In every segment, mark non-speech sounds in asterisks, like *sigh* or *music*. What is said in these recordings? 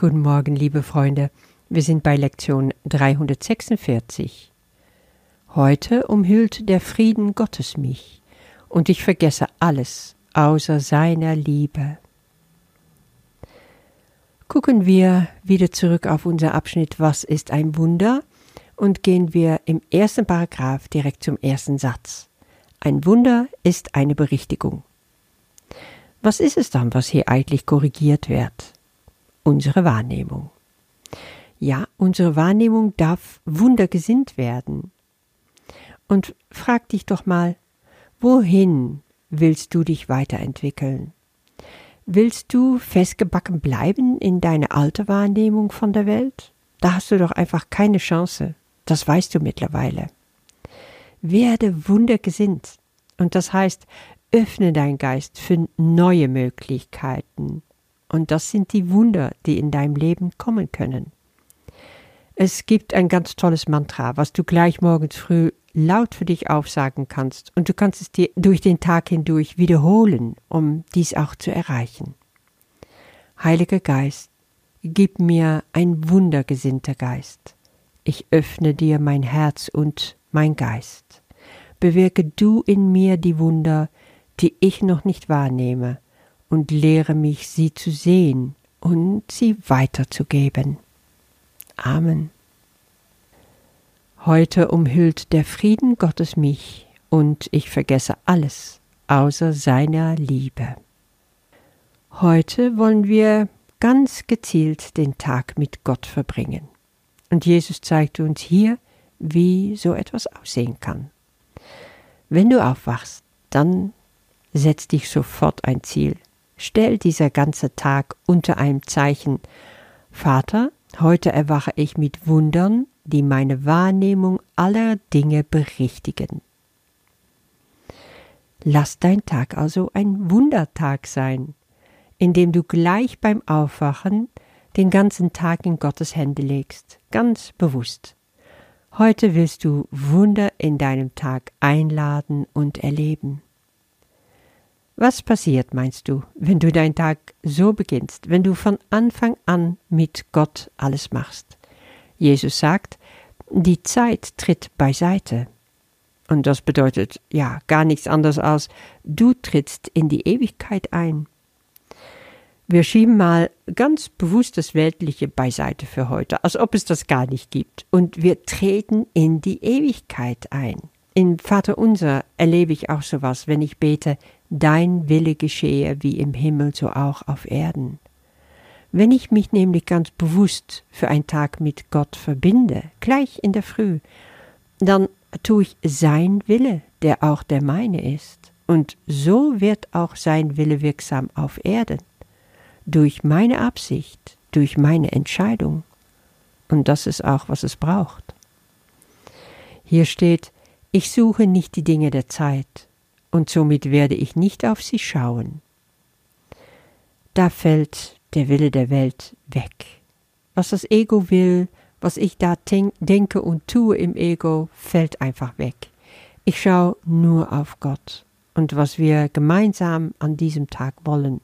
Guten Morgen, liebe Freunde. Wir sind bei Lektion 346. Heute umhüllt der Frieden Gottes mich, und ich vergesse alles außer seiner Liebe. Gucken wir wieder zurück auf unser Abschnitt Was ist ein Wunder? und gehen wir im ersten Paragraph direkt zum ersten Satz. Ein Wunder ist eine Berichtigung. Was ist es dann, was hier eigentlich korrigiert wird? Unsere Wahrnehmung. Ja, unsere Wahrnehmung darf wundergesinnt werden. Und frag dich doch mal, wohin willst du dich weiterentwickeln? Willst du festgebacken bleiben in deine alte Wahrnehmung von der Welt? Da hast du doch einfach keine Chance. Das weißt du mittlerweile. Werde wundergesinnt. Und das heißt, öffne dein Geist für neue Möglichkeiten, und das sind die Wunder, die in deinem Leben kommen können. Es gibt ein ganz tolles Mantra, was du gleich morgens früh laut für dich aufsagen kannst, und du kannst es dir durch den Tag hindurch wiederholen, um dies auch zu erreichen. Heiliger Geist, gib mir ein wundergesinnter Geist. Ich öffne dir mein Herz und mein Geist. Bewirke du in mir die Wunder, die ich noch nicht wahrnehme, und lehre mich, sie zu sehen und sie weiterzugeben. Amen. Heute umhüllt der Frieden Gottes mich, und ich vergesse alles außer seiner Liebe. Heute wollen wir ganz gezielt den Tag mit Gott verbringen. Und Jesus zeigt uns hier, wie so etwas aussehen kann. Wenn du aufwachst, dann setz dich sofort ein Ziel stellt dieser ganze Tag unter einem Zeichen Vater, heute erwache ich mit Wundern, die meine Wahrnehmung aller Dinge berichtigen. Lass dein Tag also ein Wundertag sein, in dem du gleich beim Aufwachen den ganzen Tag in Gottes Hände legst, ganz bewusst. Heute willst du Wunder in deinem Tag einladen und erleben. Was passiert, meinst du, wenn du deinen Tag so beginnst, wenn du von Anfang an mit Gott alles machst? Jesus sagt, die Zeit tritt beiseite. Und das bedeutet ja gar nichts anderes als, du trittst in die Ewigkeit ein. Wir schieben mal ganz bewusst das Weltliche beiseite für heute, als ob es das gar nicht gibt, und wir treten in die Ewigkeit ein. In Vater unser erlebe ich auch sowas, wenn ich bete, dein Wille geschehe wie im Himmel so auch auf Erden. Wenn ich mich nämlich ganz bewusst für einen Tag mit Gott verbinde, gleich in der Früh, dann tue ich sein Wille, der auch der meine ist. Und so wird auch sein Wille wirksam auf Erden. Durch meine Absicht, durch meine Entscheidung. Und das ist auch, was es braucht. Hier steht, ich suche nicht die Dinge der Zeit, und somit werde ich nicht auf sie schauen. Da fällt der Wille der Welt weg. Was das Ego will, was ich da denke und tue im Ego, fällt einfach weg. Ich schaue nur auf Gott und was wir gemeinsam an diesem Tag wollen.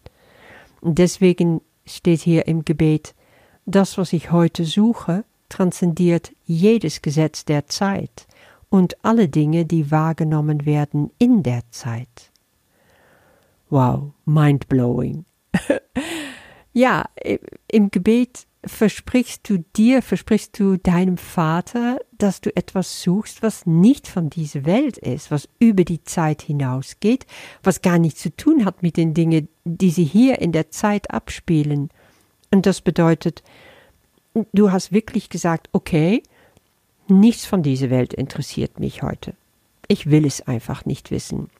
Und deswegen steht hier im Gebet, das, was ich heute suche, transzendiert jedes Gesetz der Zeit und alle Dinge, die wahrgenommen werden in der Zeit. Wow, mind-blowing. *laughs* ja, im Gebet versprichst du dir, versprichst du deinem Vater, dass du etwas suchst, was nicht von dieser Welt ist, was über die Zeit hinausgeht, was gar nichts zu tun hat mit den Dingen, die sie hier in der Zeit abspielen. Und das bedeutet, du hast wirklich gesagt, okay, Nichts von dieser Welt interessiert mich heute. Ich will es einfach nicht wissen.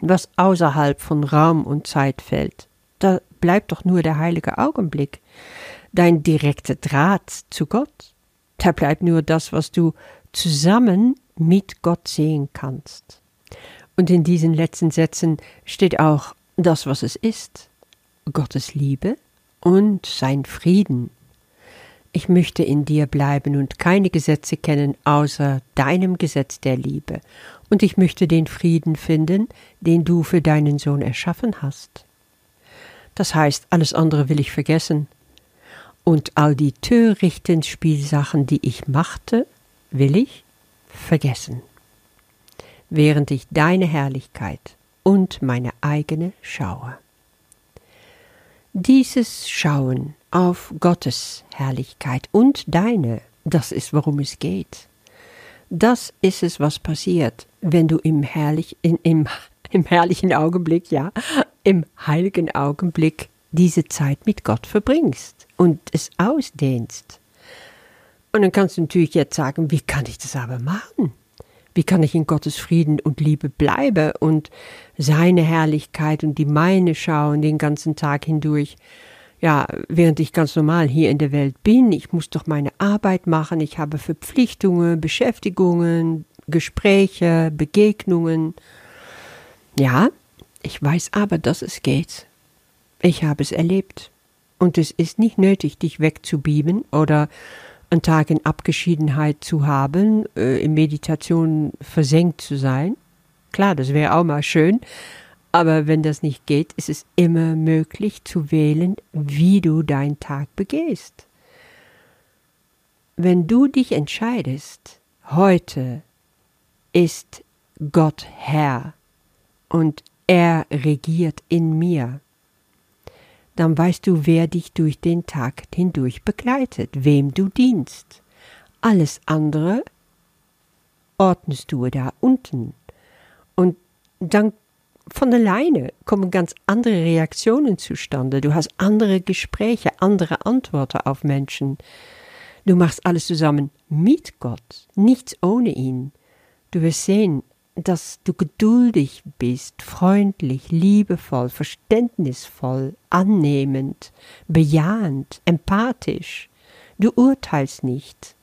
Was außerhalb von Raum und Zeit fällt, da bleibt doch nur der heilige Augenblick, dein direkter Draht zu Gott. Da bleibt nur das, was du zusammen mit Gott sehen kannst. Und in diesen letzten Sätzen steht auch das, was es ist. Gottes Liebe und sein Frieden ich möchte in dir bleiben und keine Gesetze kennen außer deinem Gesetz der Liebe, und ich möchte den Frieden finden, den du für deinen Sohn erschaffen hast. Das heißt, alles andere will ich vergessen. Und all die törichten Spielsachen, die ich machte, will ich vergessen, während ich deine Herrlichkeit und meine eigene schaue. Dieses Schauen auf Gottes Herrlichkeit und deine, das ist, worum es geht. Das ist es, was passiert, wenn du im, herrlich, in, im, *laughs* im herrlichen Augenblick, ja, im heiligen Augenblick diese Zeit mit Gott verbringst und es ausdehnst. Und dann kannst du natürlich jetzt sagen, wie kann ich das aber machen? Wie kann ich in Gottes Frieden und Liebe bleiben und seine Herrlichkeit und die meine schauen den ganzen Tag hindurch? Ja, während ich ganz normal hier in der Welt bin, ich muss doch meine Arbeit machen, ich habe Verpflichtungen, Beschäftigungen, Gespräche, Begegnungen. Ja, ich weiß aber, dass es geht. Ich habe es erlebt. Und es ist nicht nötig, dich wegzubieben oder einen Tag in Abgeschiedenheit zu haben, äh, in Meditation versenkt zu sein. Klar, das wäre auch mal schön, aber wenn das nicht geht, ist es immer möglich zu wählen, wie du deinen Tag begehst. Wenn du dich entscheidest, heute ist Gott Herr und er regiert in mir, dann weißt du, wer dich durch den Tag hindurch begleitet, wem du dienst. Alles andere ordnest du da unten. Und dann von alleine kommen ganz andere Reaktionen zustande. Du hast andere Gespräche, andere Antworten auf Menschen. Du machst alles zusammen mit Gott, nichts ohne ihn. Du wirst sehen, dass du geduldig bist, freundlich, liebevoll, verständnisvoll, annehmend, bejahend, empathisch. Du urteilst nicht.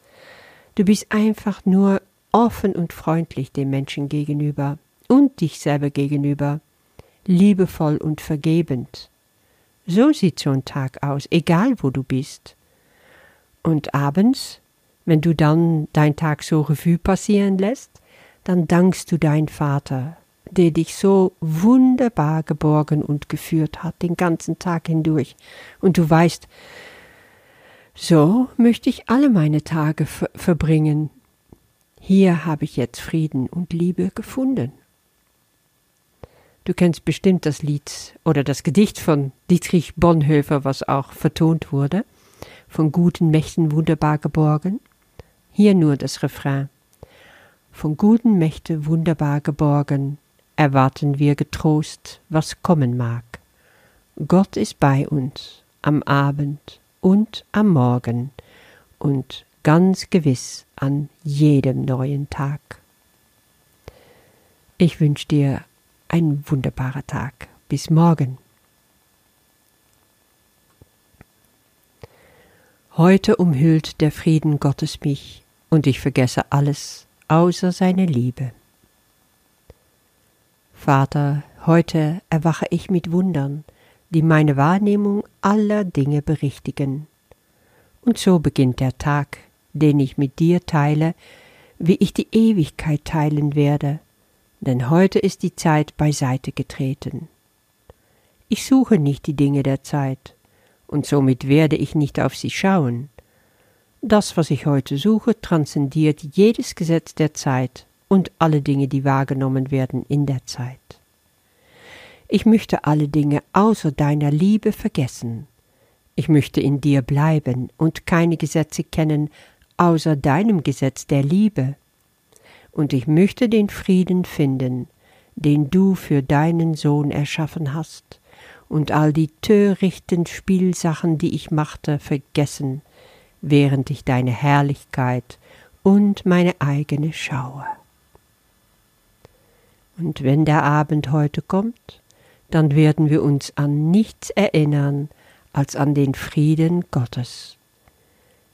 Du bist einfach nur offen und freundlich dem Menschen gegenüber und dich selber gegenüber, liebevoll und vergebend. So sieht so ein Tag aus, egal wo du bist. Und abends, wenn du dann dein Tag so Revue passieren lässt, dann dankst du dein Vater, der dich so wunderbar geborgen und geführt hat den ganzen Tag hindurch. Und du weißt, so möchte ich alle meine Tage ver verbringen. Hier habe ich jetzt Frieden und Liebe gefunden. Du kennst bestimmt das Lied oder das Gedicht von Dietrich Bonhoeffer, was auch vertont wurde, von guten Mächten wunderbar geborgen. Hier nur das Refrain von guten Mächte wunderbar geborgen, erwarten wir getrost, was kommen mag. Gott ist bei uns am Abend und am Morgen und ganz gewiss an jedem neuen Tag. Ich wünsche dir einen wunderbaren Tag. Bis morgen. Heute umhüllt der Frieden Gottes mich, und ich vergesse alles, außer seine Liebe. Vater, heute erwache ich mit Wundern, die meine Wahrnehmung aller Dinge berichtigen. Und so beginnt der Tag, den ich mit dir teile, wie ich die Ewigkeit teilen werde, denn heute ist die Zeit beiseite getreten. Ich suche nicht die Dinge der Zeit, und somit werde ich nicht auf sie schauen, das, was ich heute suche, transzendiert jedes Gesetz der Zeit und alle Dinge, die wahrgenommen werden in der Zeit. Ich möchte alle Dinge außer deiner Liebe vergessen. Ich möchte in dir bleiben und keine Gesetze kennen außer deinem Gesetz der Liebe. Und ich möchte den Frieden finden, den du für deinen Sohn erschaffen hast, und all die törichten Spielsachen, die ich machte, vergessen, während ich deine Herrlichkeit und meine eigene schaue. Und wenn der Abend heute kommt, dann werden wir uns an nichts erinnern als an den Frieden Gottes.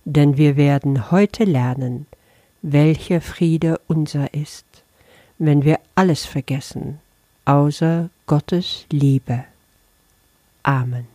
Denn wir werden heute lernen, welcher Friede unser ist, wenn wir alles vergessen, außer Gottes Liebe. Amen.